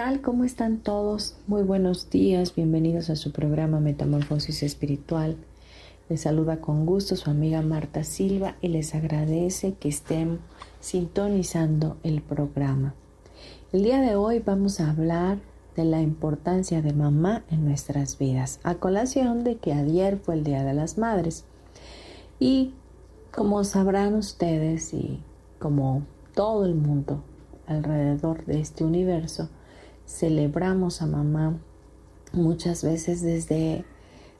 Tal? ¿Cómo están todos? Muy buenos días, bienvenidos a su programa Metamorfosis Espiritual. Les saluda con gusto su amiga Marta Silva y les agradece que estén sintonizando el programa. El día de hoy vamos a hablar de la importancia de mamá en nuestras vidas, a colación de que ayer fue el Día de las Madres. Y como sabrán ustedes y como todo el mundo alrededor de este universo, celebramos a mamá muchas veces desde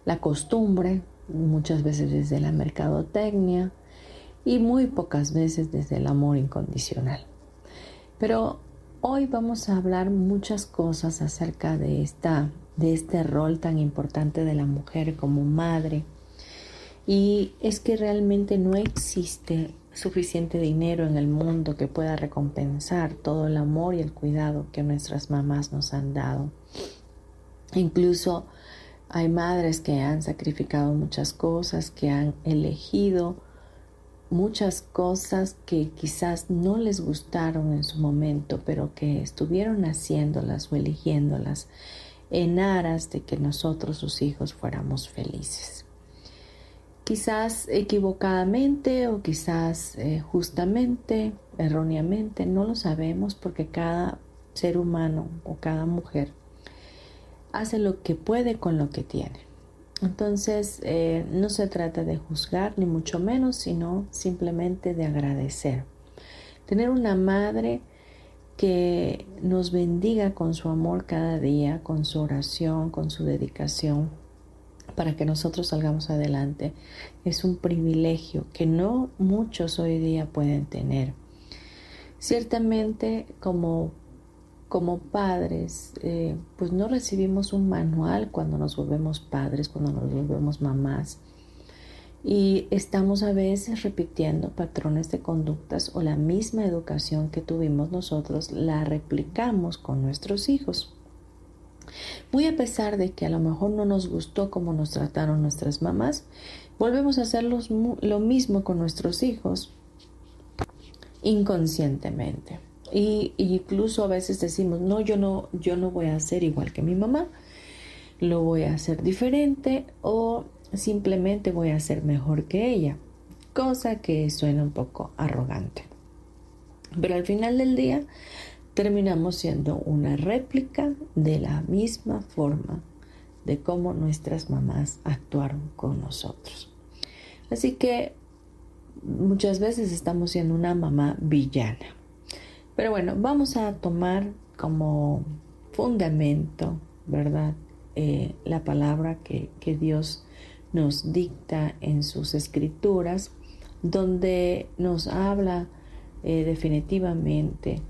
la costumbre, muchas veces desde la mercadotecnia y muy pocas veces desde el amor incondicional. Pero hoy vamos a hablar muchas cosas acerca de esta de este rol tan importante de la mujer como madre. Y es que realmente no existe suficiente dinero en el mundo que pueda recompensar todo el amor y el cuidado que nuestras mamás nos han dado. Incluso hay madres que han sacrificado muchas cosas, que han elegido muchas cosas que quizás no les gustaron en su momento, pero que estuvieron haciéndolas o eligiéndolas en aras de que nosotros, sus hijos, fuéramos felices quizás equivocadamente o quizás eh, justamente, erróneamente, no lo sabemos porque cada ser humano o cada mujer hace lo que puede con lo que tiene. Entonces, eh, no se trata de juzgar, ni mucho menos, sino simplemente de agradecer. Tener una madre que nos bendiga con su amor cada día, con su oración, con su dedicación, para que nosotros salgamos adelante. Es un privilegio que no muchos hoy día pueden tener. Ciertamente como, como padres, eh, pues no recibimos un manual cuando nos volvemos padres, cuando nos volvemos mamás. Y estamos a veces repitiendo patrones de conductas o la misma educación que tuvimos nosotros, la replicamos con nuestros hijos. Muy a pesar de que a lo mejor no nos gustó como nos trataron nuestras mamás, volvemos a hacer lo mismo con nuestros hijos inconscientemente. Y incluso a veces decimos, no, yo no, yo no voy a hacer igual que mi mamá, lo voy a hacer diferente o simplemente voy a hacer mejor que ella, cosa que suena un poco arrogante. Pero al final del día terminamos siendo una réplica de la misma forma de cómo nuestras mamás actuaron con nosotros. Así que muchas veces estamos siendo una mamá villana. Pero bueno, vamos a tomar como fundamento, ¿verdad? Eh, la palabra que, Dios nos dicta en sus escrituras, donde nos habla eh, definitivamente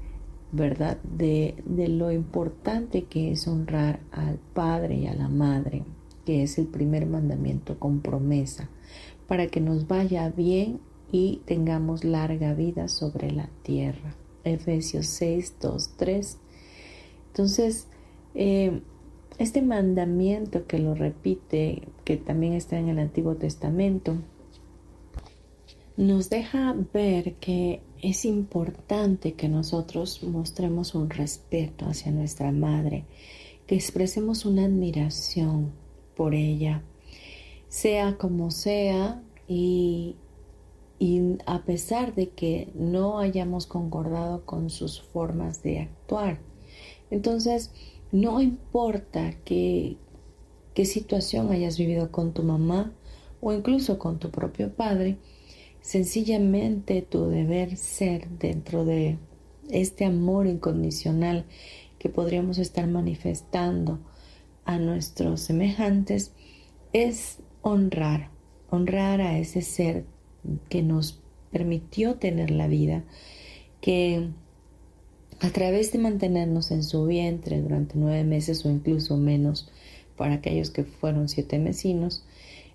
¿verdad? De, lo importante que es honrar al padre y a la madre, que es el primer mandamiento con promesa, para que nos vaya bien y tengamos larga vida sobre la tierra. Efesios 6, 2, 3. Entonces, eh, este mandamiento que lo repite, que también está en el Antiguo Testamento, nos deja ver que es importante que nosotros mostremos un respeto hacia nuestra madre, que expresemos una admiración por ella, sea como sea y, a pesar de que no hayamos concordado con sus formas de actuar, Entonces, no importa qué situación hayas vivido con tu mamá o incluso con tu propio padre, sencillamente tu deber ser dentro de este amor incondicional que podríamos estar manifestando a nuestros semejantes es honrar, honrar a ese ser que nos permitió tener la vida, que a través de mantenernos en su vientre durante nueve meses o incluso menos para aquellos que fueron siete mesinos,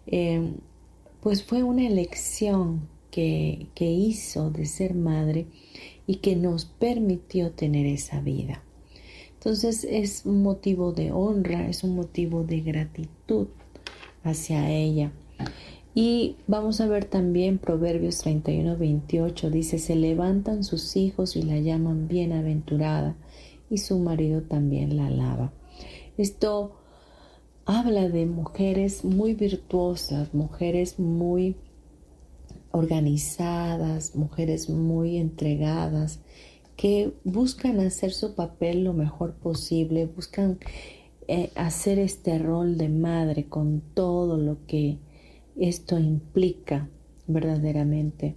eh, pues fue una elección que, hizo de ser madre y que nos permitió tener esa vida. Entonces es un motivo de honra, es un motivo de gratitud hacia ella. Y vamos a ver también Proverbios 31, 28, dice, se levantan sus hijos y la llaman bienaventurada y su marido también la alaba. Esto habla de mujeres muy virtuosas, mujeres muy organizadas, mujeres muy entregadas, que buscan hacer su papel lo mejor posible, buscan eh, hacer este rol de madre con todo lo que esto implica verdaderamente.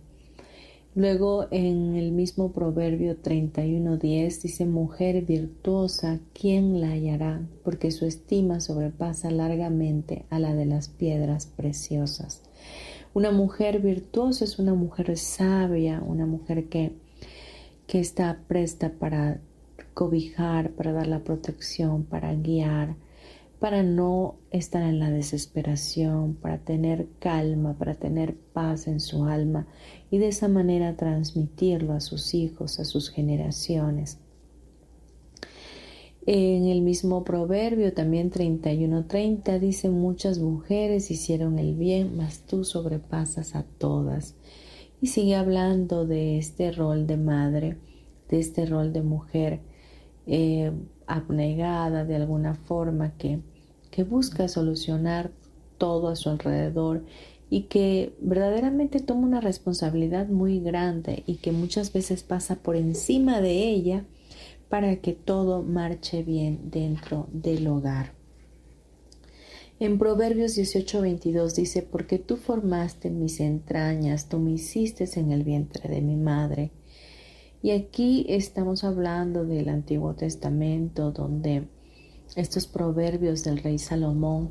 Luego en el mismo proverbio 31.10 dice, mujer virtuosa, ¿quién la hallará? Porque su estima sobrepasa largamente a la de las piedras preciosas. Una mujer virtuosa es una mujer sabia, una mujer que, que está presta para cobijar, para dar la protección, para guiar, para no estar en la desesperación, para tener calma, para tener paz en su alma y de esa manera transmitirlo a sus hijos, a sus generaciones. En el mismo proverbio, también 31:30, dice, muchas mujeres hicieron el bien, mas tú sobrepasas a todas. Y sigue hablando de este rol de madre, de este rol de mujer eh, abnegada de alguna forma que, que busca solucionar todo a su alrededor y que verdaderamente toma una responsabilidad muy grande y que muchas veces pasa por encima de ella para que todo marche bien dentro del hogar. En Proverbios 18:22 dice, porque tú formaste mis entrañas, tú me hiciste en el vientre de mi madre. Y aquí estamos hablando del Antiguo Testamento, donde estos proverbios del rey Salomón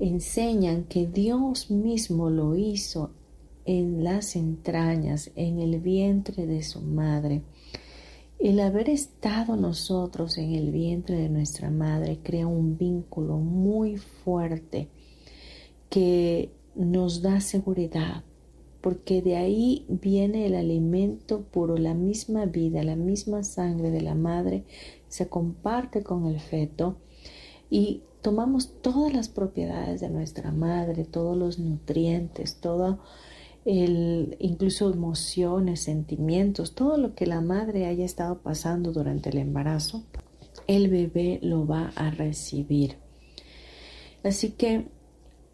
enseñan que Dios mismo lo hizo en las entrañas, en el vientre de su madre. El haber estado nosotros en el vientre de nuestra madre crea un vínculo muy fuerte que nos da seguridad, porque de ahí viene el alimento puro, la misma vida, la misma sangre de la madre se comparte con el feto y tomamos todas las propiedades de nuestra madre, todos los nutrientes, todo el, incluso emociones, sentimientos, todo lo que la madre haya estado pasando durante el embarazo, el bebé lo va a recibir. Así que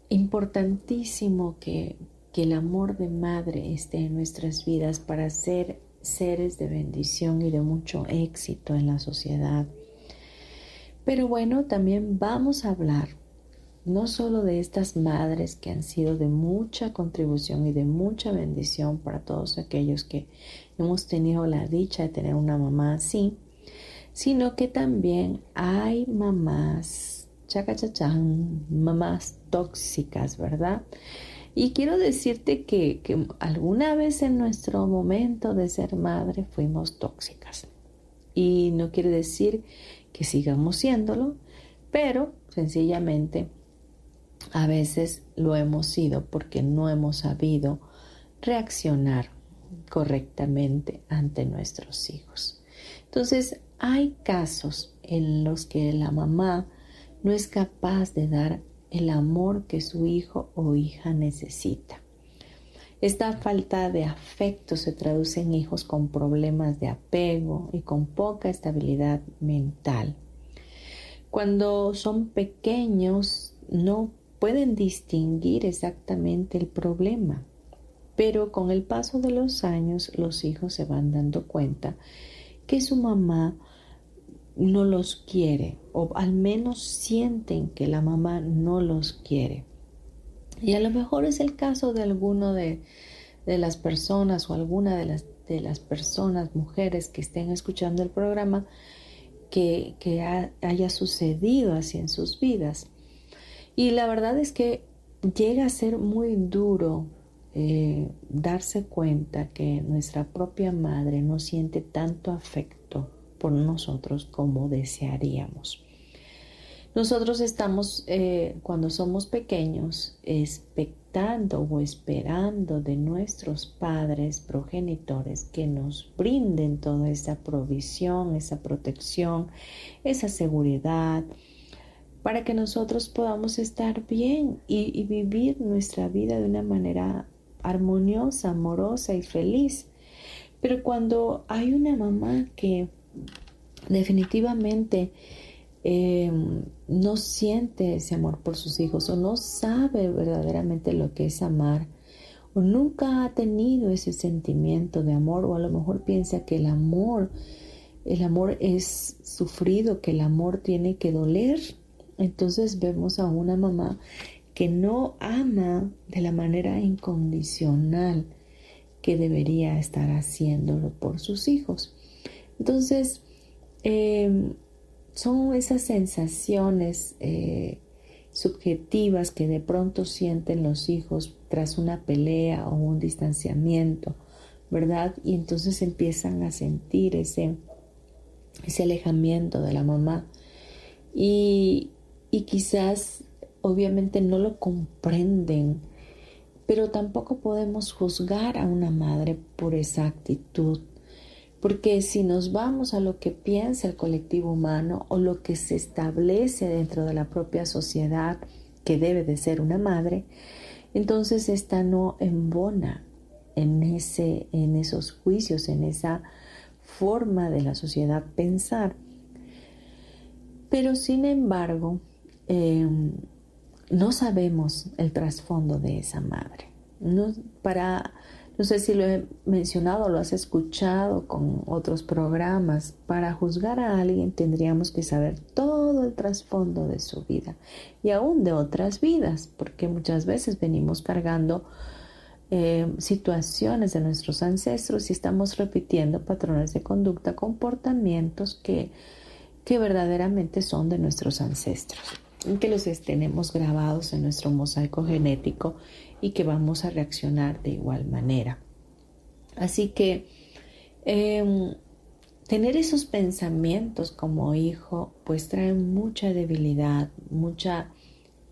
importantísimo que que el amor de madre esté en nuestras vidas para ser seres de bendición y de mucho éxito en la sociedad. Pero bueno, también vamos a hablar no solo de estas madres que han sido de mucha contribución y de mucha bendición para todos aquellos que hemos tenido la dicha de tener una mamá así, sino que también hay mamás, chacachachán, mamás tóxicas, ¿verdad? Y quiero decirte que, alguna vez en nuestro momento de ser madre fuimos tóxicas. Y no quiere decir que sigamos siéndolo, pero sencillamente a veces lo hemos sido porque no hemos sabido reaccionar correctamente ante nuestros hijos. Entonces, hay casos en los que la mamá no es capaz de dar el amor que su hijo o hija necesita. Esta falta de afecto se traduce en hijos con problemas de apego y con poca estabilidad mental. Cuando son pequeños no pueden distinguir exactamente el problema, pero con el paso de los años los hijos se van dando cuenta que su mamá no los quiere o al menos sienten que la mamá no los quiere. Y a lo mejor es el caso de alguno de, las personas o alguna de las, de las personas, mujeres que estén escuchando el programa, que, haya sucedido así en sus vidas. Y la verdad es que llega a ser muy duro eh, darse cuenta que nuestra propia madre no siente tanto afecto por nosotros como desearíamos. Nosotros estamos, eh, cuando somos pequeños, expectando o esperando de nuestros padres progenitores que nos brinden toda esa provisión, esa protección, esa seguridad, para que nosotros podamos estar bien y vivir nuestra vida de una manera armoniosa, amorosa y feliz. Pero cuando hay una mamá que definitivamente em, no siente ese amor por sus hijos o no sabe verdaderamente lo que es amar o nunca ha tenido ese sentimiento de amor o a lo mejor piensa que el amor el amor es sufrido, que el amor tiene que doler. Entonces vemos a una mamá que no ama de la manera incondicional que debería estar haciéndolo por sus hijos. Entonces, em, son esas sensaciones eh, subjetivas que de pronto sienten los hijos tras una pelea o un distanciamiento, ¿verdad? Y entonces empiezan a sentir ese, ese alejamiento de la mamá. Y, y quizás obviamente no lo comprenden, pero tampoco podemos juzgar a una madre por esa actitud. Porque si nos vamos a lo que piensa el colectivo humano o lo que se establece dentro de la propia sociedad que debe de ser una madre, entonces esta no embona en, ese, en esos juicios, en esa forma de la sociedad pensar. Pero sin embargo, em, no sabemos el trasfondo de esa madre. No, para, no sé si lo he mencionado, lo has escuchado con otros programas. Para juzgar a alguien tendríamos que saber todo el trasfondo de su vida y aún de otras vidas, porque muchas veces venimos cargando eh, situaciones de nuestros ancestros y estamos repitiendo patrones de conducta, comportamientos que, que verdaderamente son de nuestros ancestros que los tenemos grabados en nuestro mosaico genético y que vamos a reaccionar de igual manera. Así que em, tener esos pensamientos como hijo pues trae mucha debilidad, mucha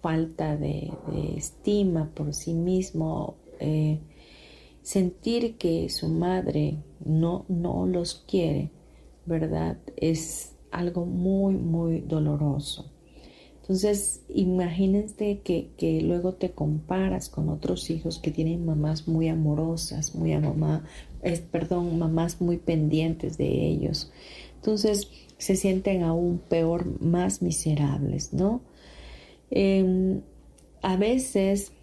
falta de, estima por sí mismo, eh, sentir que su madre no, no los quiere, ¿verdad? Es algo muy, muy doloroso. Entonces, imagínense que, luego te comparas con otros hijos que tienen mamás muy amorosas, muy a mamá, perdón, mamás muy pendientes de ellos. Entonces, se sienten aún peor, más miserables, ¿no? Em, a veces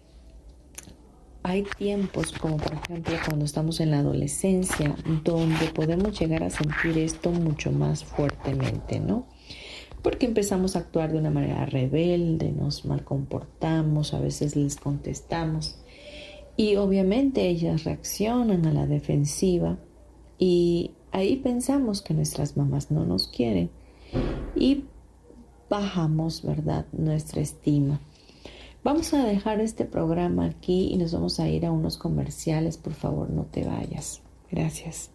hay tiempos, como por ejemplo cuando estamos en la adolescencia, donde podemos llegar a sentir esto mucho más fuertemente, ¿no? Porque empezamos a actuar de una manera rebelde, nos mal comportamos, a veces les contestamos y obviamente ellas reaccionan a la defensiva y ahí pensamos que nuestras mamás no nos quieren y bajamos, ¿verdad?, nuestra estima. Vamos a dejar este programa aquí y nos vamos a ir a unos comerciales. Por favor, no te vayas. Gracias.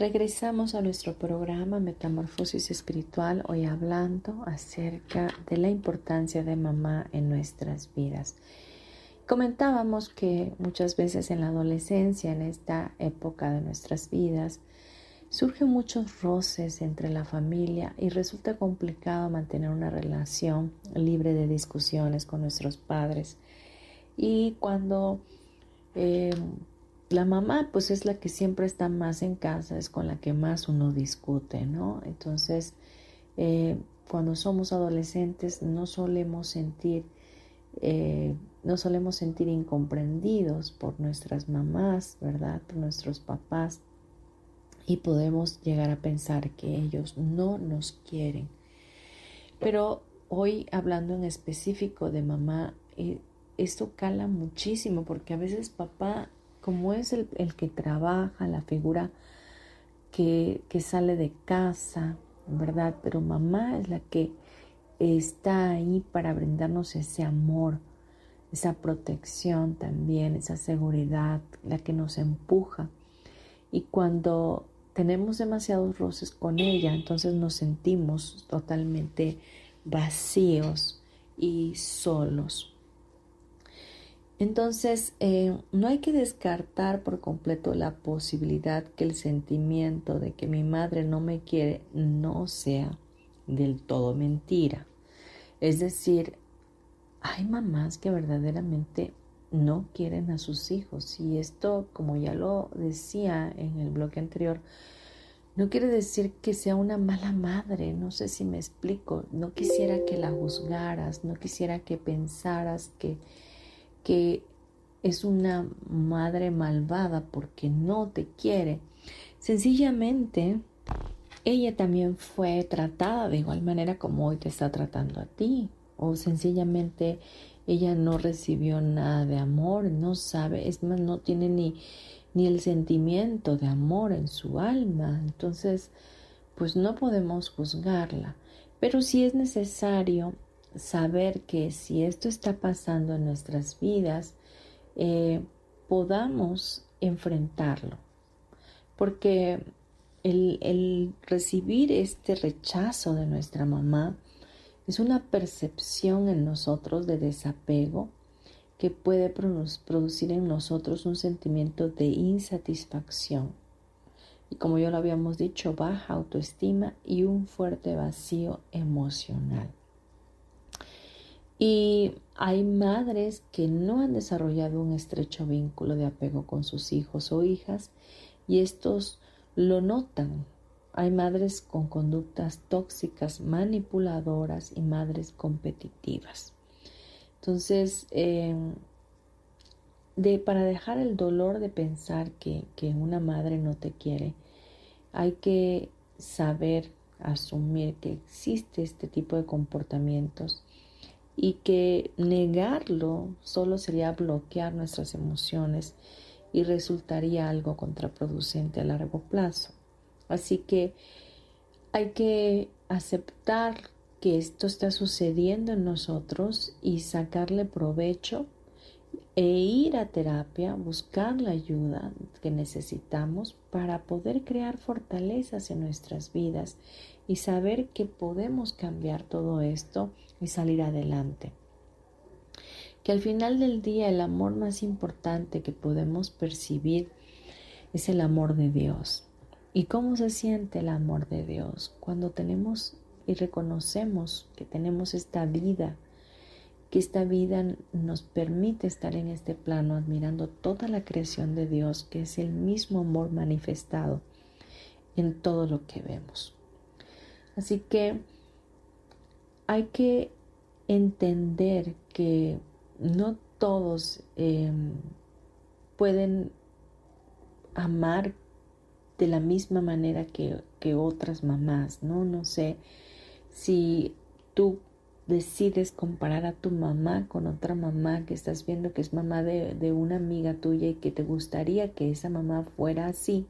Regresamos a nuestro programa Metamorfosis Espiritual, hoy hablando acerca de la importancia de mamá en nuestras vidas. Comentábamos que muchas veces en la adolescencia, en esta época de nuestras vidas, surgen muchos roces entre la familia y resulta complicado mantener una relación libre de discusiones con nuestros padres. Y cuando eh, la mamá pues es la que siempre está más en casa, es con la que más uno discute, ¿no? Entonces, eh, cuando somos adolescentes no solemos sentir, eh, no solemos sentir incomprendidos por nuestras mamás, ¿verdad? Por nuestros papás y podemos llegar a pensar que ellos no nos quieren. Pero hoy hablando en específico de mamá, eh, esto cala muchísimo porque a veces papá como es el, que trabaja, la figura que, que, sale de casa, ¿verdad? Pero mamá es la que está ahí para brindarnos ese amor, esa protección también, esa seguridad, la que nos empuja. Y cuando tenemos demasiados roces con ella, entonces nos sentimos totalmente vacíos y solos. Entonces, eh, no hay que descartar por completo la posibilidad que el sentimiento de que mi madre no me quiere no sea del todo mentira. Es decir, hay mamás que verdaderamente no quieren a sus hijos. Y esto, como ya lo decía en el bloque anterior, no quiere decir que sea una mala madre, no sé si me explico, no quisiera que la juzgaras, no quisiera que pensaras que que es una madre malvada porque no te quiere. Sencillamente, ella también fue tratada de igual manera como hoy te está tratando a ti. O sencillamente ella no recibió nada de amor, no sabe, es más, no tiene ni, ni el sentimiento de amor en su alma. Entonces, pues no podemos juzgarla. Pero si es necesario saber que si esto está pasando en nuestras vidas, eh, podamos enfrentarlo. Porque el, el, recibir este rechazo de nuestra mamá es una percepción en nosotros de desapego que puede producir en nosotros un sentimiento de insatisfacción. Y como ya lo habíamos dicho, baja autoestima y un fuerte vacío emocional. Y hay madres que no han desarrollado un estrecho vínculo de apego con sus hijos o hijas y estos lo notan. Hay madres con conductas tóxicas, manipuladoras y madres competitivas. Entonces, em, de, para dejar el dolor de pensar que, que una madre no te quiere, hay que saber asumir que existe este tipo de comportamientos y que negarlo solo sería bloquear nuestras emociones y resultaría algo contraproducente a largo plazo. Así que hay que aceptar que esto está sucediendo en nosotros y sacarle provecho e ir a terapia, buscar la ayuda que necesitamos para poder crear fortalezas en nuestras vidas y saber que podemos cambiar todo esto y salir adelante. Que al final del día el amor más importante que podemos percibir es el amor de Dios. ¿Y cómo se siente el amor de Dios? Cuando tenemos y reconocemos que tenemos esta vida, que esta vida nos permite estar en este plano admirando toda la creación de Dios, que es el mismo amor manifestado en todo lo que vemos. Así que hay que entender que no todos em, pueden amar de la misma manera que, que otras mamás, ¿no? No sé si tú decides comparar a tu mamá con otra mamá que estás viendo que es mamá de, una amiga tuya y que te gustaría que esa mamá fuera así,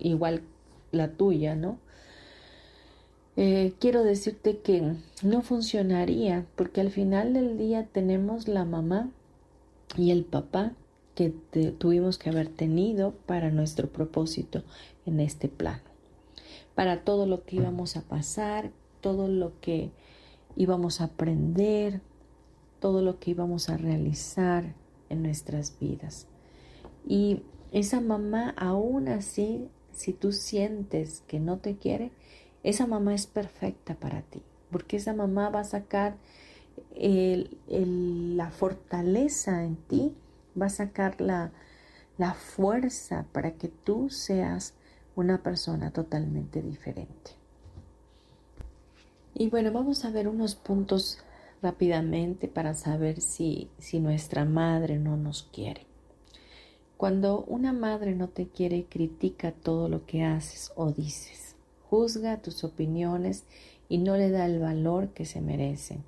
igual la tuya, ¿no? Eh, quiero decirte que no funcionaría porque al final del día tenemos la mamá y el papá que tuvimos que haber tenido para nuestro propósito en este plano, para todo lo que íbamos a pasar, todo lo que íbamos a aprender, todo lo que íbamos a realizar en nuestras vidas. Y esa mamá, aún así, si tú sientes que no te quiere, esa mamá es perfecta para ti, porque esa mamá va a sacar la fortaleza en ti, va a sacar la, la fuerza para que tú seas una persona totalmente diferente. Y bueno, vamos a ver unos puntos rápidamente para saber si, si nuestra madre no nos quiere. Cuando una madre no te quiere, critica todo lo que haces o dices, juzga tus opiniones y no le da el valor que se merecen.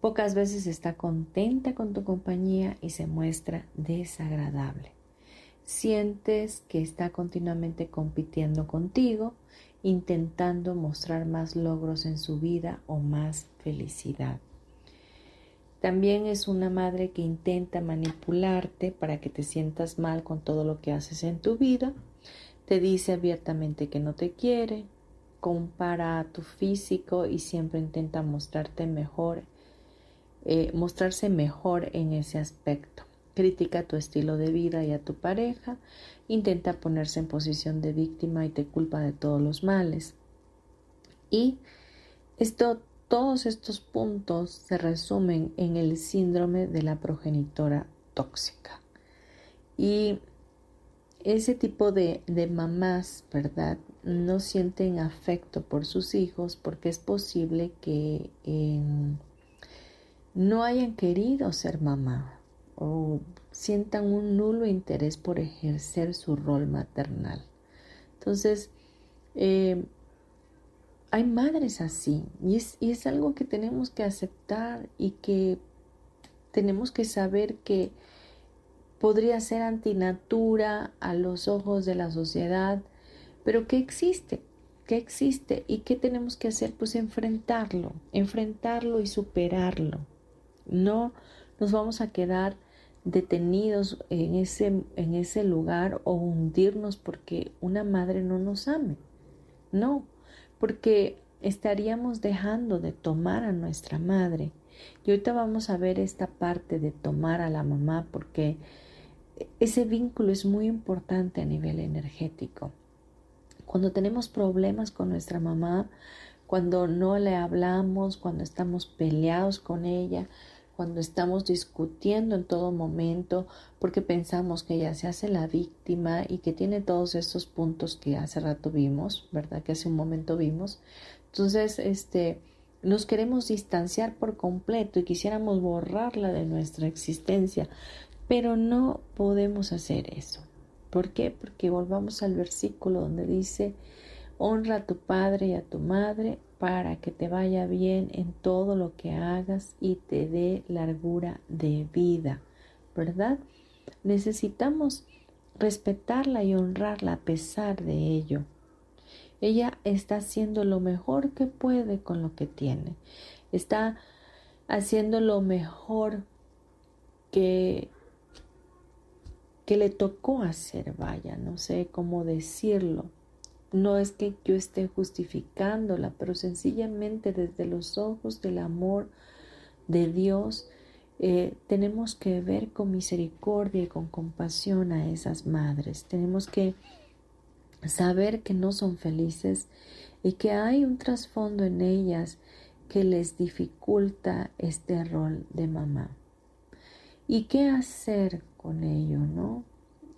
Pocas veces está contenta con tu compañía y se muestra desagradable. Sientes que está continuamente compitiendo contigo intentando mostrar más logros en su vida o más felicidad. También es una madre que intenta manipularte para que te sientas mal con todo lo que haces en tu vida. Te dice abiertamente que no te quiere, compara tu físico y siempre intenta mostrarte mejor, eh, mostrarse mejor en ese aspecto. Critica tu estilo de vida y a tu pareja intenta ponerse en posición de víctima y te culpa de todos los males. Y esto, todos estos puntos se resumen en el síndrome de la progenitora tóxica. Y ese tipo de, mamás, ¿verdad? No sienten afecto por sus hijos porque es posible que em, no hayan querido ser mamá o sientan un nulo interés por ejercer su rol maternal. Entonces, eh, hay madres así y es algo que tenemos que aceptar y que tenemos que saber que podría ser antinatura a los ojos de la sociedad, pero que existe, que existe y que tenemos que hacer pues enfrentarlo, enfrentarlo y superarlo. No nos vamos a quedar detenidos en ese, en ese lugar o hundirnos porque una madre no nos ame. No, porque estaríamos dejando de tomar a nuestra madre. Y ahorita vamos a ver esta parte de tomar a la mamá porque ese vínculo es muy importante a nivel energético. Cuando tenemos problemas con nuestra mamá, cuando no le hablamos, cuando estamos peleados con ella, cuando estamos discutiendo en todo momento porque pensamos que ella se hace la víctima y que tiene todos estos puntos que hace rato vimos, ¿verdad? Que hace un momento vimos. Entonces, este, nos queremos distanciar por completo y quisiéramos borrarla de nuestra existencia, pero no podemos hacer eso. ¿Por qué? Porque volvamos al versículo donde dice, honra a tu padre y a tu madre para que te vaya bien en todo lo que hagas y te dé largura de vida, ¿verdad? Necesitamos respetarla y honrarla a pesar de ello. Ella está haciendo lo mejor que puede con lo que tiene. Está haciendo lo mejor que, que le tocó hacer, vaya, no sé cómo decirlo. No es que yo esté justificándola, pero sencillamente desde los ojos del amor de Dios eh, tenemos que ver con misericordia y con compasión a esas madres. Tenemos que saber que no son felices y que hay un trasfondo en ellas que les dificulta este rol de mamá. ¿Y qué hacer con ello, no?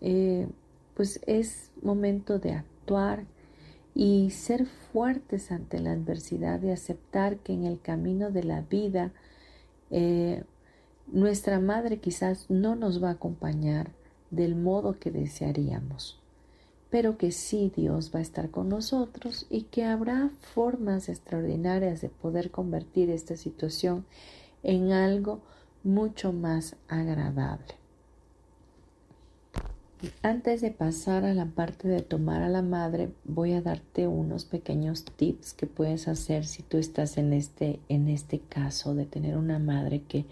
Eh, pues es momento de actuar y ser fuertes ante la adversidad y aceptar que en el camino de la vida eh, nuestra madre quizás no nos va a acompañar del modo que desearíamos pero que sí Dios va a estar con nosotros y que habrá formas extraordinarias de poder convertir esta situación en algo mucho más agradable. Antes de pasar a la parte de tomar a la madre, voy a darte unos pequeños tips que puedes hacer si tú estás en este, en este caso de tener una madre que,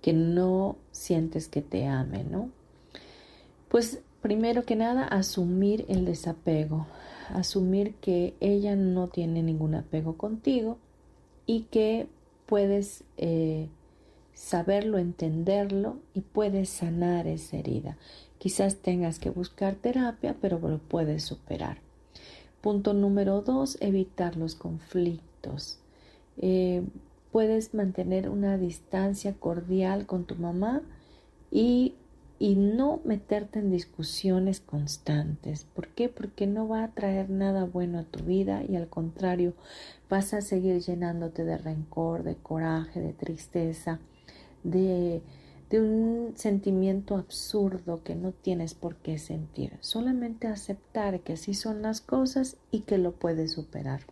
que no sientes que te ame, ¿no? Pues Primero que nada, asumir el desapego, asumir que ella no tiene ningún apego contigo y que puedes eh, saberlo, entenderlo y puedes sanar esa herida. Quizás tengas que buscar terapia, pero lo puedes superar. Punto número dos, evitar los conflictos. Eh, puedes mantener una distancia cordial con tu mamá y y no meterte en discusiones constantes. ¿Por qué? Porque no va a traer nada bueno a tu vida y al contrario, vas a seguir llenándote de rencor, de coraje, de tristeza, de, de un sentimiento absurdo que no tienes por qué sentir. Solamente aceptar que así son las cosas y que lo puedes superar.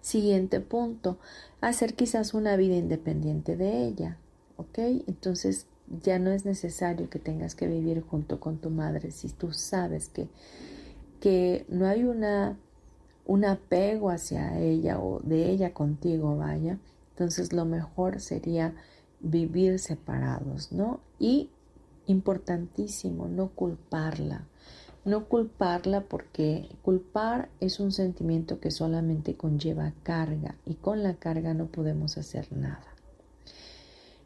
Siguiente punto, hacer quizás una vida independiente de ella. ¿Ok? Entonces, ya no es necesario que tengas que vivir junto con tu madre si tú sabes que, que no hay una, un apego hacia ella o de ella contigo, vaya. Entonces lo mejor sería vivir separados, ¿no? Y importantísimo, no culparla. No culparla porque culpar es un sentimiento que solamente conlleva carga y con la carga no podemos hacer nada.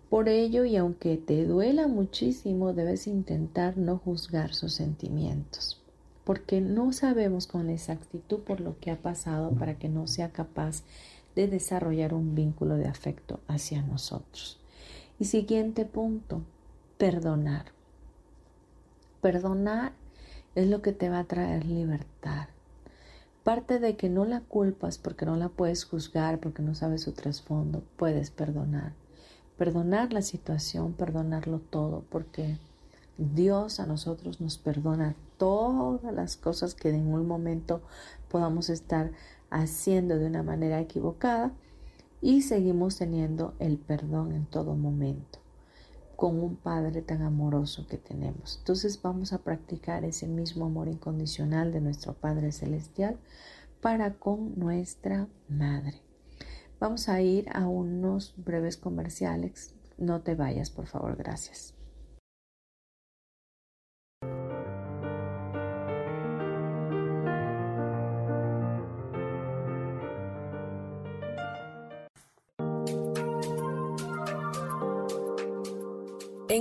Por ello, y aunque te duela muchísimo, debes intentar no juzgar sus sentimientos, porque no sabemos con exactitud por lo que ha pasado para que no sea capaz de desarrollar un vínculo de afecto hacia nosotros. Y siguiente punto, perdonar. Perdonar es lo que te va a traer libertad. Parte de que no la culpas porque no la puedes juzgar, porque no sabes su trasfondo, puedes perdonar perdonar la situación, perdonarlo todo, porque Dios a nosotros nos perdona todas las cosas que en un momento podamos estar haciendo de una manera equivocada y seguimos teniendo el perdón en todo momento con un Padre tan amoroso que tenemos. Entonces vamos a practicar ese mismo amor incondicional de nuestro Padre Celestial para con nuestra Madre. Vamos a ir a unos breves comerciales. No te vayas, por favor, gracias.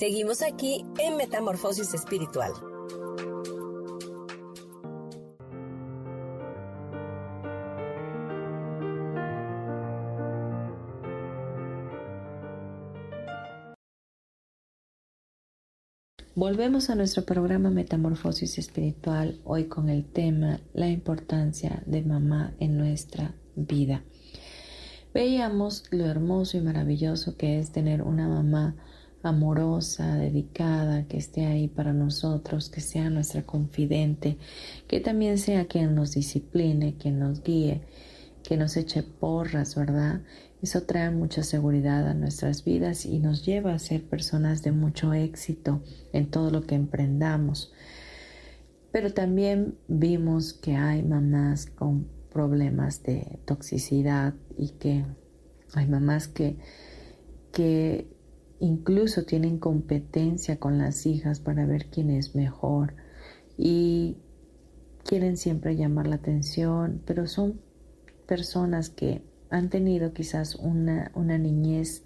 Seguimos aquí en Metamorfosis Espiritual. Volvemos a nuestro programa Metamorfosis Espiritual, hoy con el tema La importancia de mamá en nuestra vida. Veíamos lo hermoso y maravilloso que es tener una mamá amorosa, dedicada, que esté ahí para nosotros, que sea nuestra confidente, que también sea quien nos discipline, quien nos guíe, que nos eche porras, ¿verdad? Eso trae mucha seguridad a nuestras vidas y nos lleva a ser personas de mucho éxito en todo lo que emprendamos. Pero también vimos que hay mamás con problemas de toxicidad y que hay mamás que, que incluso tienen competencia con las hijas para ver quién es mejor y quieren siempre llamar la atención, pero son personas que han tenido quizás una, una niñez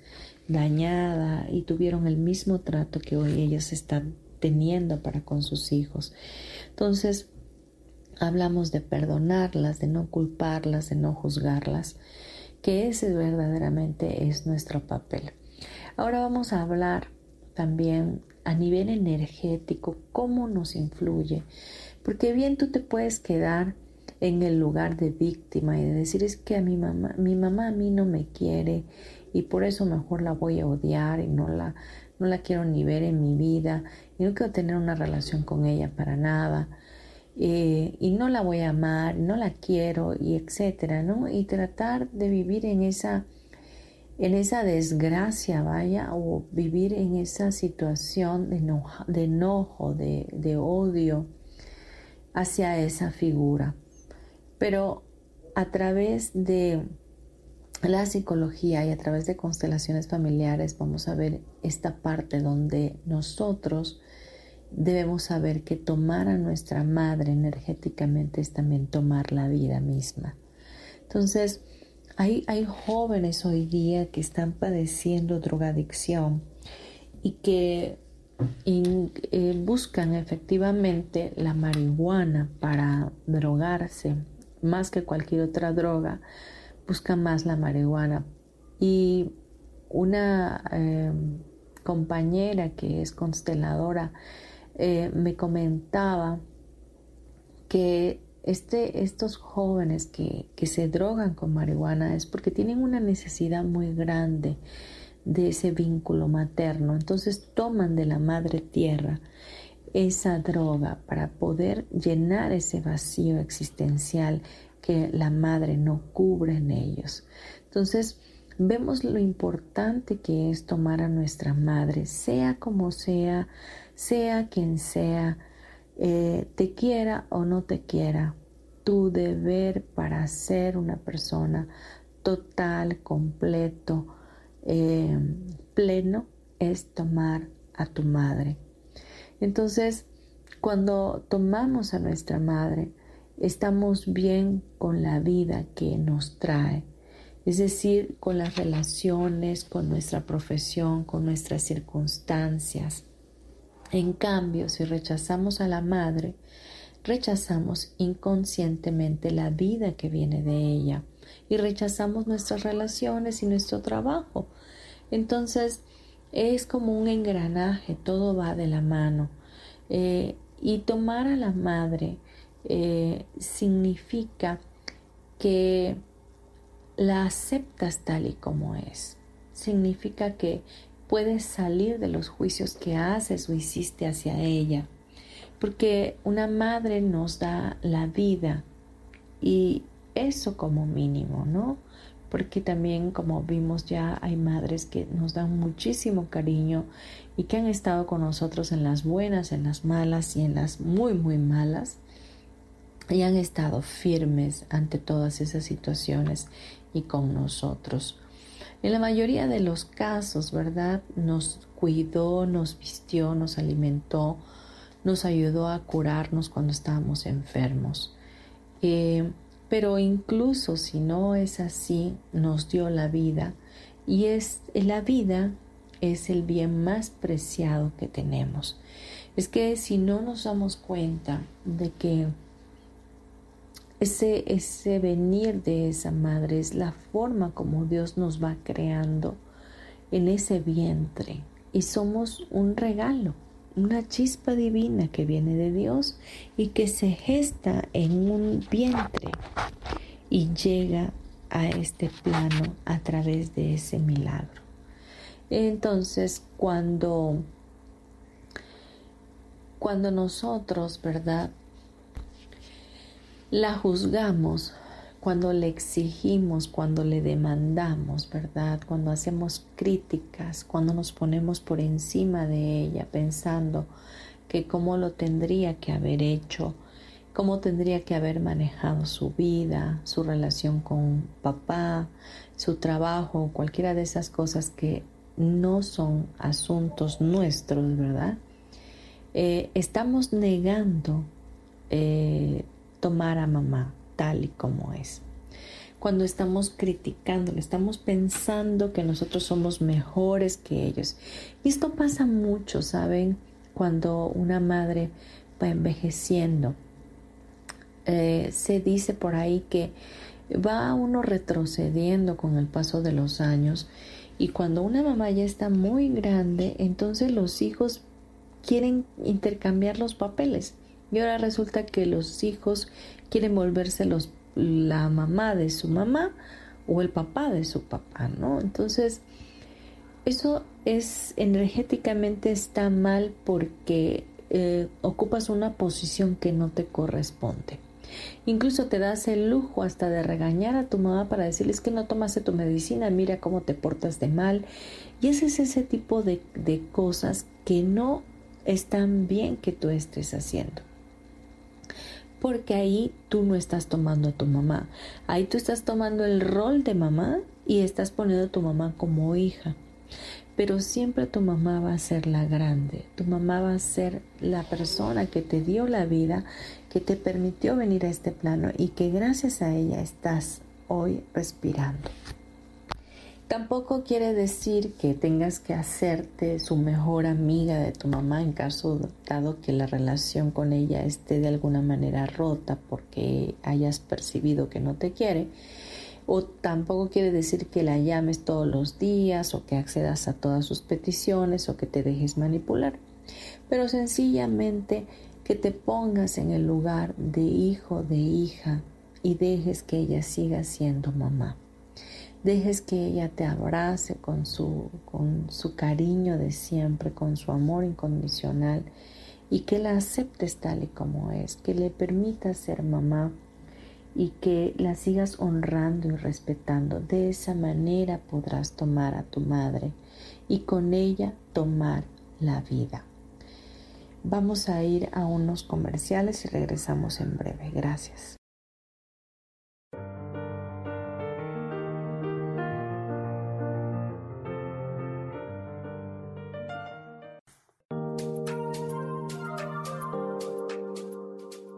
dañada y tuvieron el mismo trato que hoy ellas están teniendo para con sus hijos. Entonces, hablamos de perdonarlas, de no culparlas, de no juzgarlas, que ese verdaderamente es nuestro papel. Ahora vamos a hablar también a nivel energético cómo nos influye, porque bien tú te puedes quedar en el lugar de víctima y de decir es que a mi mamá, mi mamá a mí no me quiere y por eso mejor la voy a odiar y no la, no la quiero ni ver en mi vida y no quiero tener una relación con ella para nada. Eh, y no la voy a amar, no la quiero y etcétera, ¿no? Y tratar de vivir en esa en esa desgracia, vaya, o vivir en esa situación de, enojo, de, odio hacia esa figura. Pero a través de la psicología y a través de constelaciones familiares vamos a ver esta parte donde nosotros debemos saber que tomar a nuestra madre energéticamente es también tomar la vida misma. Entonces, hay, jóvenes hoy día que están padeciendo drogadicción y que eh, buscan efectivamente la marihuana para drogarse, más que cualquier otra droga, buscan más la marihuana. Y una em, compañera que es consteladora eh, me comentaba que este, estos jóvenes que, que se drogan con marihuana es porque tienen una necesidad muy grande de ese vínculo materno. Entonces toman de la madre tierra esa droga para poder llenar ese vacío existencial que la madre no cubre en ellos. Entonces vemos lo importante que es tomar a nuestra madre, sea como sea, sea quien sea, eh, te quiera o no te quiera, tu deber para ser una persona total, completo, eh, pleno, es tomar a tu madre. Entonces, cuando tomamos a nuestra madre, estamos bien con la vida que nos trae, es decir, con las relaciones, con nuestra profesión, con nuestras circunstancias. En cambio, si rechazamos a la madre, rechazamos inconscientemente la vida que viene de ella y rechazamos nuestras relaciones y nuestro trabajo. Entonces, es como un engranaje, todo va de la mano. Eh, y tomar a la madre eh, significa que la aceptas tal y como es. Significa que puedes salir de los juicios que haces o hiciste hacia ella. Porque una madre nos da la vida y eso como mínimo, ¿no? porque también como vimos ya hay madres que nos dan muchísimo cariño y que han estado con nosotros en las buenas, en las malas y en las muy, muy malas y han estado firmes ante todas esas situaciones y con nosotros. En la mayoría de los casos, ¿verdad? Nos cuidó, nos vistió, nos alimentó, nos ayudó a curarnos cuando estábamos enfermos. Eh, pero incluso si no es así, nos dio la vida y es la vida es el bien más preciado que tenemos. Es que si no nos damos cuenta de que ese, ese venir de esa madre es la forma como Dios nos va creando en ese vientre y somos un regalo, una chispa divina que viene de Dios y que se gesta en un vientre y llega a este plano a través de ese milagro. Entonces, cuando cuando nosotros, ¿verdad? La juzgamos, cuando le exigimos, cuando le demandamos, ¿verdad? Cuando hacemos críticas, cuando nos ponemos por encima de ella pensando que cómo lo tendría que haber hecho, cómo tendría que haber manejado su vida, su relación con papá, su trabajo, cualquiera de esas cosas que no son asuntos nuestros, ¿verdad? Eh, estamos negando eh, tomar a mamá tal y como es. Cuando estamos criticando, estamos pensando que nosotros somos mejores que ellos. Y esto pasa mucho, ¿saben? Cuando una madre va envejeciendo eh, se dice por ahí que va uno retrocediendo con el paso de los años y cuando una mamá ya está muy grande, entonces los hijos quieren intercambiar los papeles. Y ahora resulta que los hijos quieren volverse los, la mamá de su mamá o el papá de su papá, ¿no? Entonces, eso es energéticamente está mal porque eh, ocupas una posición que no te corresponde. Incluso te das el lujo hasta de regañar a tu mamá para decirles que no tomaste tu medicina, mira cómo te portas de mal. Y ese es ese tipo de, de cosas que no están bien que tú estés haciendo. Porque ahí tú no estás tomando a tu mamá. Ahí tú estás tomando el rol de mamá y estás poniendo a tu mamá como hija pero siempre tu mamá va a ser la grande, tu mamá va a ser la persona que te dio la vida, que te permitió venir a este plano y que gracias a ella estás hoy respirando. Tampoco quiere decir que tengas que hacerte su mejor amiga de tu mamá en caso dado que la relación con ella esté de alguna manera rota porque hayas percibido que no te quiere o tampoco quiere decir que la llames todos los días o que accedas a todas sus peticiones o que te dejes manipular, pero sencillamente que te pongas en el lugar de hijo, de hija y dejes que ella siga siendo mamá. Dejes que ella te abrace con su, con su cariño de siempre, con su amor incondicional y que la aceptes tal y como es, que le permitas ser mamá y que la sigas honrando y respetando. De esa manera podrás tomar a tu madre y con ella tomar la vida. Vamos a ir a unos comerciales y regresamos en breve. Gracias.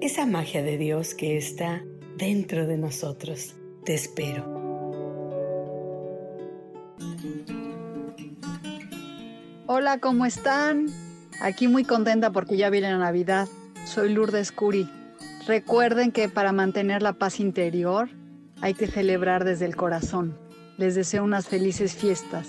esa magia de Dios que está dentro de nosotros. Te espero. Hola, ¿cómo están? Aquí muy contenta porque ya viene la Navidad. Soy Lourdes Curi. Recuerden que para mantener la paz interior hay que celebrar desde el corazón. Les deseo unas felices fiestas.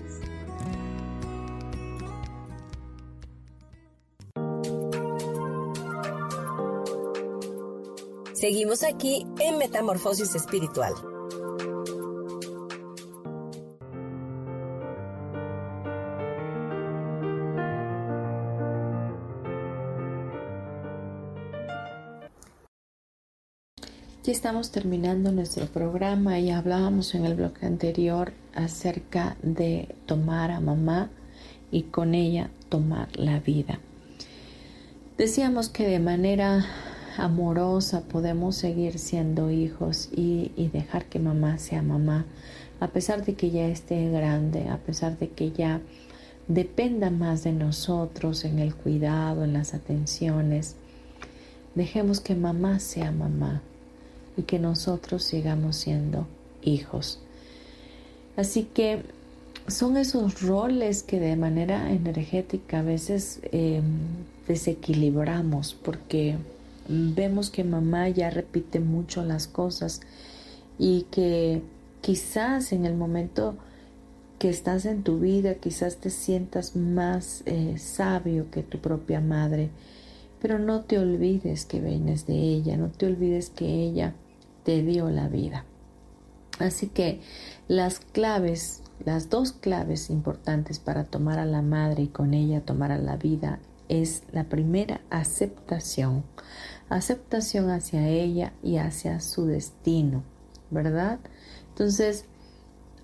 Seguimos aquí en Metamorfosis Espiritual. Ya estamos terminando nuestro programa y hablábamos en el bloque anterior acerca de tomar a mamá y con ella tomar la vida. Decíamos que de manera amorosa podemos seguir siendo hijos y, dejar que mamá sea mamá, a pesar de que ya esté grande, a pesar de que ya dependa más de nosotros en el cuidado, en las atenciones. Dejemos que mamá sea mamá y que nosotros sigamos siendo hijos. Así que son esos roles que de manera energética a veces em, desequilibramos porque vemos que mamá ya repite mucho las cosas y que quizás en el momento que estás en tu vida, quizás te sientas más eh, sabio que tu propia madre, pero no te olvides que vienes de ella, no te olvides que ella te dio la vida. Así que las claves, las dos claves importantes para tomar a la madre y con ella tomar a la vida es la primera aceptación aceptación hacia ella y hacia su destino, ¿verdad? Entonces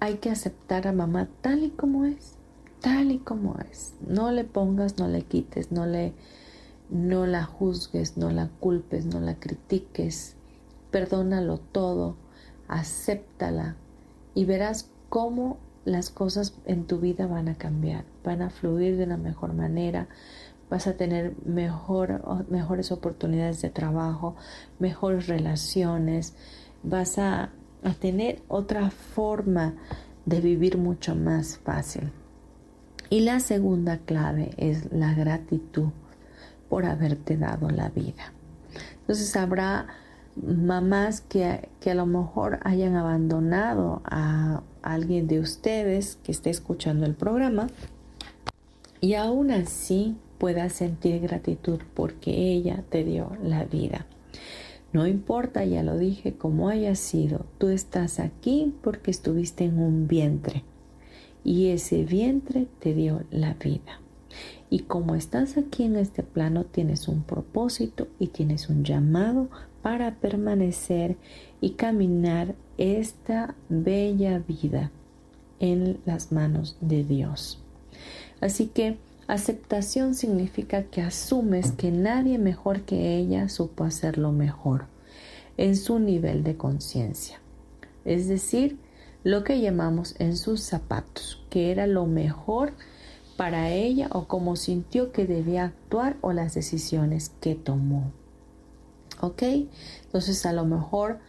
hay que aceptar a mamá tal y como es, tal y como es. No le pongas, no le quites, no le no la juzgues, no la culpes, no la critiques. Perdónalo todo, acéptala y verás cómo las cosas en tu vida van a cambiar, van a fluir de una mejor manera, vas a tener mejor, mejores oportunidades de trabajo, mejores relaciones, vas a, a tener otra forma de vivir mucho más fácil. Y la segunda clave es la gratitud por haberte dado la vida. Entonces habrá mamás que, que, a lo mejor hayan abandonado a alguien de ustedes que esté escuchando el programa y aún así puedas sentir gratitud porque ella te dio la vida. No importa, ya lo dije, cómo haya sido, tú estás aquí porque estuviste en un vientre y ese vientre te dio la vida. Y como estás aquí en este plano, tienes un propósito y tienes un llamado para permanecer y caminar esta bella vida en las manos de Dios. Así que Aceptación significa que asumes que nadie mejor que ella supo hacerlo mejor en su nivel de conciencia. Es decir, lo que llamamos en sus zapatos, que era lo mejor para ella o como sintió que debía actuar o las decisiones que tomó. ¿Ok? Entonces a lo mejor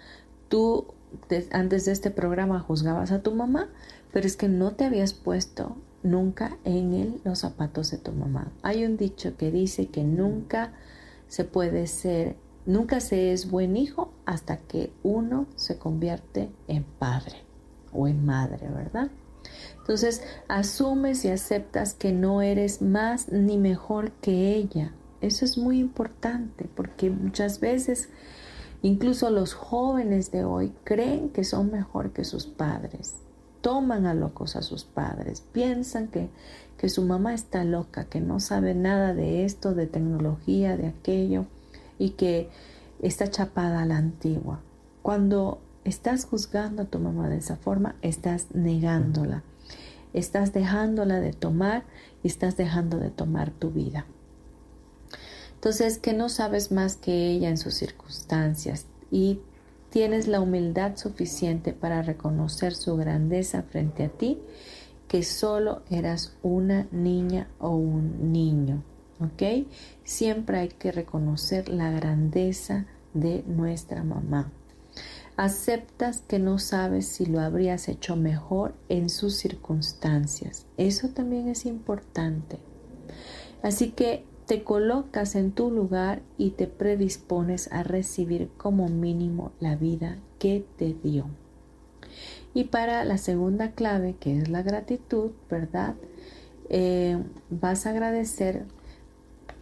tú antes de este programa juzgabas a tu mamá, pero es que no te habías puesto nunca en él los zapatos de tu mamá. Hay un dicho que dice que nunca se puede ser, nunca se es buen hijo hasta que uno se convierte en padre o en madre, ¿verdad? Entonces asumes y aceptas que no eres más ni mejor que ella. Eso es muy importante porque muchas veces incluso los jóvenes de hoy creen que son mejor que sus padres toman a locos a sus padres, piensan que, que su mamá está loca, que no sabe nada de esto, de tecnología, de aquello, y que está chapada a la antigua. Cuando estás juzgando a tu mamá de esa forma, estás negándola, estás dejándola de tomar y estás dejando de tomar tu vida. Entonces, que no sabes más que ella en sus circunstancias, y tienes la humildad suficiente para reconocer su grandeza frente a ti, que solo eras una niña o un niño. ¿Ok? Siempre hay que reconocer la grandeza de nuestra mamá. Aceptas que no sabes si lo habrías hecho mejor en sus circunstancias. Eso también es importante. Así que te colocas en tu lugar y te predispones a recibir como mínimo la vida que te dio. Y para la segunda clave, que es la gratitud, ¿verdad? Eh, vas a agradecer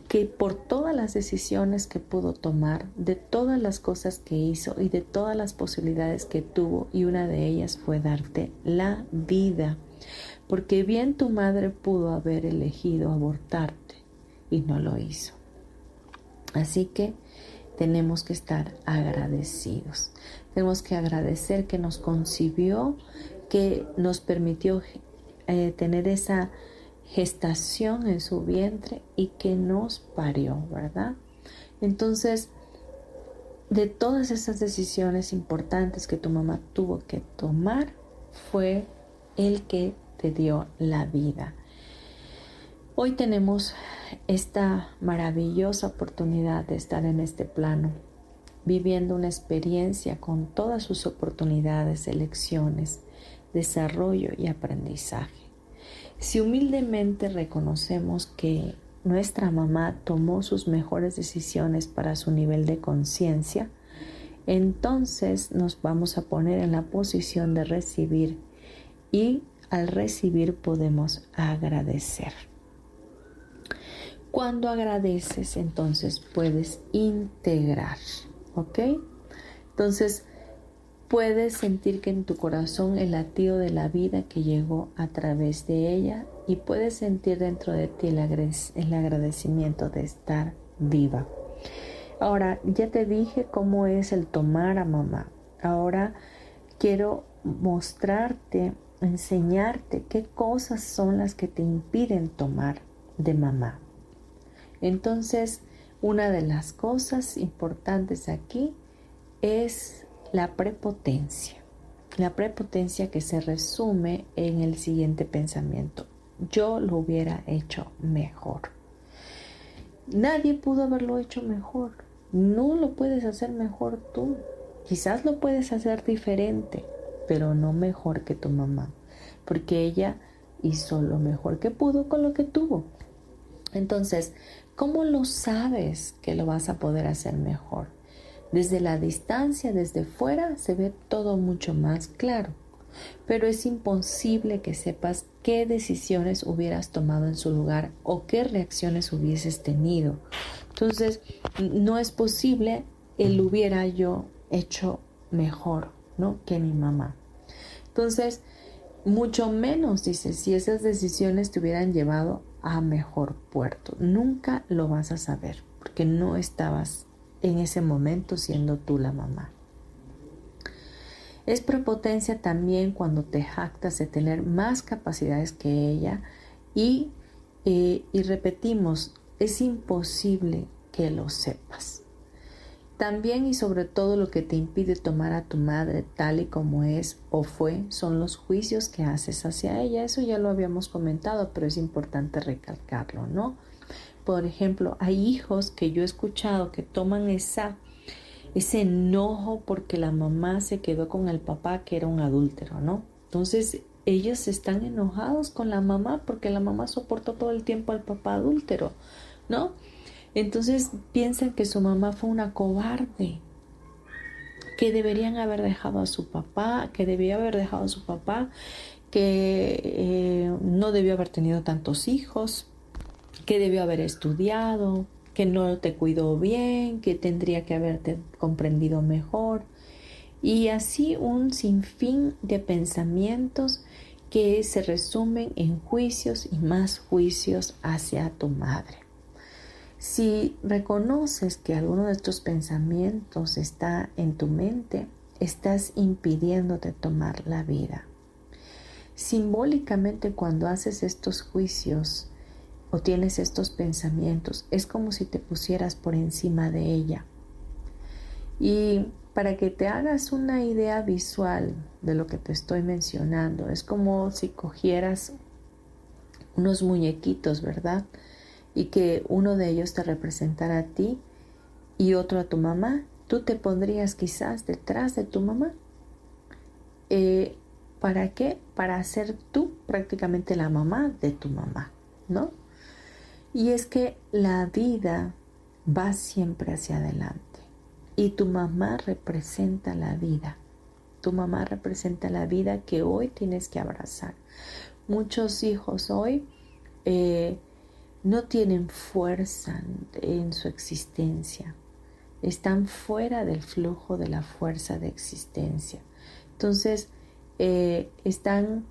que por todas las decisiones que pudo tomar, de todas las cosas que hizo y de todas las posibilidades que tuvo, y una de ellas fue darte la vida, porque bien tu madre pudo haber elegido abortarte y no lo hizo. Así que tenemos que estar agradecidos. Tenemos que agradecer que nos concibió, que nos permitió eh, tener esa gestación en su vientre y que nos parió, ¿verdad? Entonces, de todas esas decisiones importantes que tu mamá tuvo que tomar, fue el que te dio la vida. Hoy tenemos esta maravillosa oportunidad de estar en este plano, viviendo una experiencia con todas sus oportunidades, elecciones, desarrollo y aprendizaje. Si humildemente reconocemos que nuestra mamá tomó sus mejores decisiones para su nivel de conciencia, entonces nos vamos a poner en la posición de recibir y al recibir podemos agradecer. Cuando agradeces, entonces puedes integrar, ¿ok? Entonces, Puedes sentir que en tu corazón el latido de la vida que llegó a través de ella y puedes sentir dentro de ti el, agradecimiento de estar viva. Ahora, ya te dije cómo es el tomar a mamá. Ahora quiero mostrarte, enseñarte qué cosas son las que te impiden tomar de mamá. Entonces, una de las cosas importantes aquí es la prepotencia. La prepotencia que se resume en el siguiente pensamiento. Yo lo hubiera hecho mejor. Nadie pudo haberlo hecho mejor. No lo puedes hacer mejor tú. Quizás lo puedes hacer diferente, pero no mejor que tu mamá, porque ella hizo lo mejor que pudo con lo que tuvo. Entonces, ¿cómo lo sabes que lo vas a poder hacer mejor? Desde la distancia, desde fuera, se ve todo mucho más claro, pero es imposible que sepas qué decisiones hubieras tomado en su lugar o qué reacciones hubieses tenido. Entonces, no es posible el hubiera yo hecho mejor, ¿no? Que mi mamá. Entonces, mucho menos, dice, si esas decisiones te hubieran llevado a mejor puerto. Nunca lo vas a saber porque no estabas en ese momento siendo tú la mamá. Es prepotencia también cuando te jactas de tener más capacidades que ella y, eh, y repetimos, es imposible que lo sepas. También y sobre todo lo que te impide tomar a tu madre tal y como es o fue son los juicios que haces hacia ella. Eso ya lo habíamos comentado, pero es importante recalcarlo, ¿no? Por ejemplo, hay hijos que yo he escuchado que toman esa, ese enojo porque la mamá se quedó con el papá que era un adúltero, ¿no? Entonces ellos están enojados con la mamá porque la mamá soportó todo el tiempo al papá adúltero, ¿no? Entonces piensan que su mamá fue una cobarde, que deberían haber dejado a su papá, que debía haber dejado a su papá, que eh, no debió haber tenido tantos hijos, que debió haber estudiado, que no te cuidó bien, que tendría que haberte comprendido mejor. Y así un sinfín de pensamientos que se resumen en juicios y más juicios hacia tu madre. Si reconoces que alguno de estos pensamientos está en tu mente, estás impidiéndote tomar la vida. Simbólicamente cuando haces estos juicios, o tienes estos pensamientos, es como si te pusieras por encima de ella. Y para que te hagas una idea visual de lo que te estoy mencionando, es como si cogieras unos muñequitos, ¿verdad? Y que uno de ellos te representara a ti y otro a tu mamá. Tú te pondrías quizás detrás de tu mamá. Eh, ¿Para qué? Para ser tú prácticamente la mamá de tu mamá, ¿no? Y es que la vida va siempre hacia adelante y tu mamá representa la vida. Tu mamá representa la vida que hoy tienes que abrazar. Muchos hijos hoy eh, no tienen fuerza en su existencia, están fuera del flujo de la fuerza de existencia. Entonces, eh, están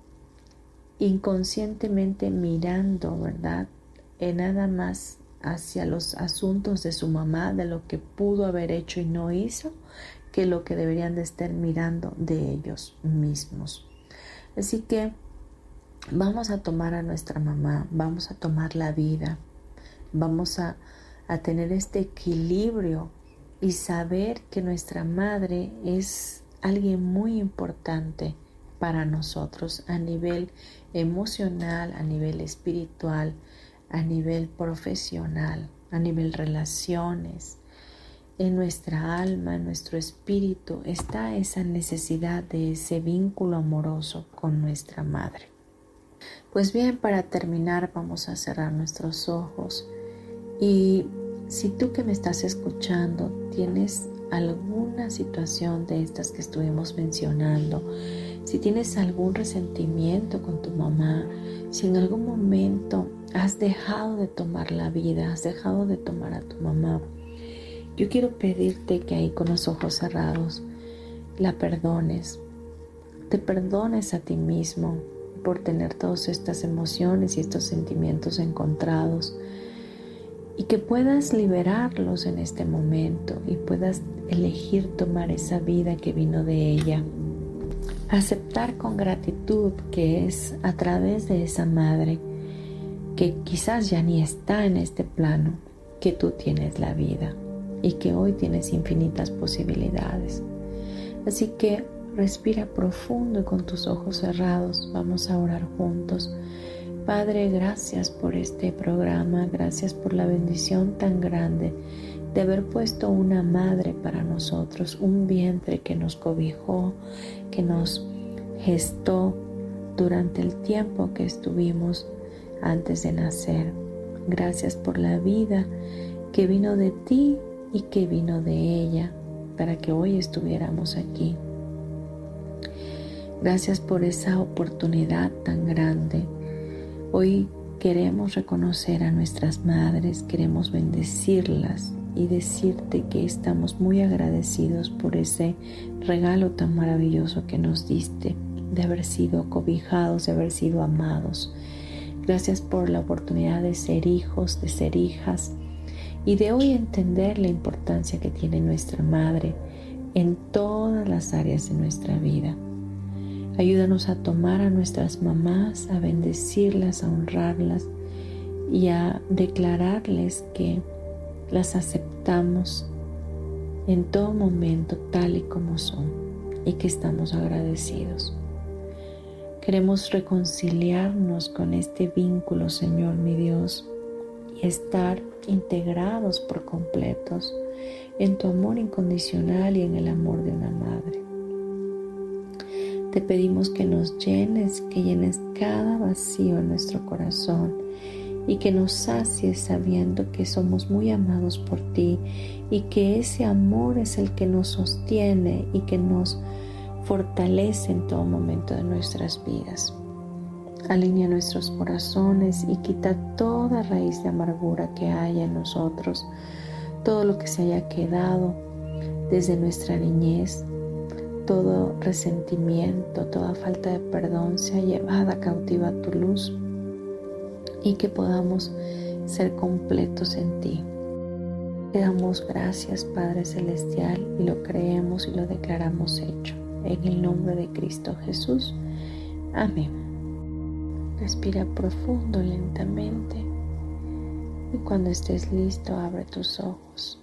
inconscientemente mirando, ¿verdad? En nada más hacia los asuntos de su mamá, de lo que pudo haber hecho y no hizo, que lo que deberían de estar mirando de ellos mismos. Así que vamos a tomar a nuestra mamá, vamos a tomar la vida, vamos a, a tener este equilibrio y saber que nuestra madre es alguien muy importante para nosotros a nivel emocional, a nivel espiritual, a nivel profesional, a nivel relaciones. En nuestra alma, en nuestro espíritu está esa necesidad de ese vínculo amoroso con nuestra madre. Pues bien, para terminar vamos a cerrar nuestros ojos. Y si tú que me estás escuchando tienes alguna situación de estas que estuvimos mencionando, si tienes algún resentimiento con tu mamá, si en algún momento has dejado de tomar la vida, has dejado de tomar a tu mamá, yo quiero pedirte que ahí con los ojos cerrados la perdones, te perdones a ti mismo por tener todas estas emociones y estos sentimientos encontrados y que puedas liberarlos en este momento y puedas elegir tomar esa vida que vino de ella. Aceptar con gratitud que es a través de esa madre que quizás ya ni está en este plano, que tú tienes la vida y que hoy tienes infinitas posibilidades. Así que respira profundo y con tus ojos cerrados vamos a orar juntos. Padre, gracias por este programa, gracias por la bendición tan grande de haber puesto una madre para nosotros, un vientre que nos cobijó, que nos gestó durante el tiempo que estuvimos antes de nacer. Gracias por la vida que vino de ti y que vino de ella para que hoy estuviéramos aquí. Gracias por esa oportunidad tan grande. Hoy queremos reconocer a nuestras madres, queremos bendecirlas y decirte que estamos muy agradecidos por ese regalo tan maravilloso que nos diste, de haber sido cobijados, de haber sido amados. Gracias por la oportunidad de ser hijos, de ser hijas y de hoy entender la importancia que tiene nuestra madre en todas las áreas de nuestra vida. Ayúdanos a tomar a nuestras mamás, a bendecirlas, a honrarlas y a declararles que las aceptamos en todo momento tal y como son y que estamos agradecidos. Queremos reconciliarnos con este vínculo, Señor mi Dios, y estar integrados por completos en tu amor incondicional y en el amor de una madre. Te pedimos que nos llenes, que llenes cada vacío en nuestro corazón y que nos sacies sabiendo que somos muy amados por ti y que ese amor es el que nos sostiene y que nos fortalece en todo momento de nuestras vidas. Alinea nuestros corazones y quita toda raíz de amargura que haya en nosotros, todo lo que se haya quedado desde nuestra niñez, todo resentimiento, toda falta de perdón sea llevada cautiva a tu luz y que podamos ser completos en ti. Te damos gracias Padre Celestial y lo creemos y lo declaramos hecho. En el nombre de Cristo Jesús. Amén. Respira profundo, lentamente y cuando estés listo abre tus ojos.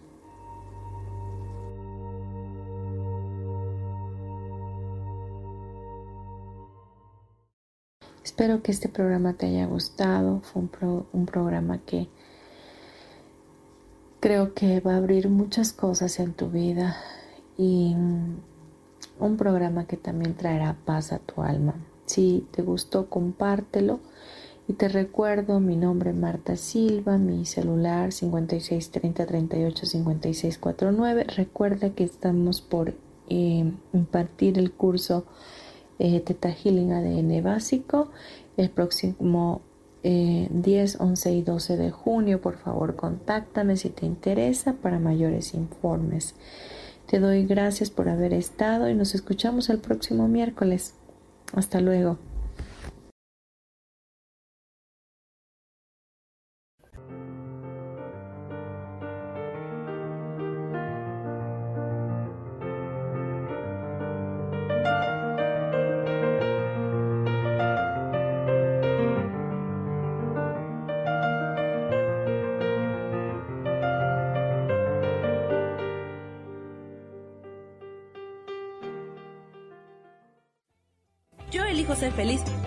Espero que este programa te haya gustado. Fue un, programa que creo que va a abrir muchas cosas en tu vida y un programa que también traerá paz a tu alma. Si te gustó, compártelo. Y te recuerdo mi nombre es Marta Silva, mi celular 5630 38 56 49. Recuerda que estamos por eh, impartir el curso eh, Teta Healing ADN básico el próximo 10, eh, 11 y 12 de junio. Por favor, contáctame si te interesa para mayores informes. Te doy gracias por haber estado y nos escuchamos el próximo miércoles. Hasta luego.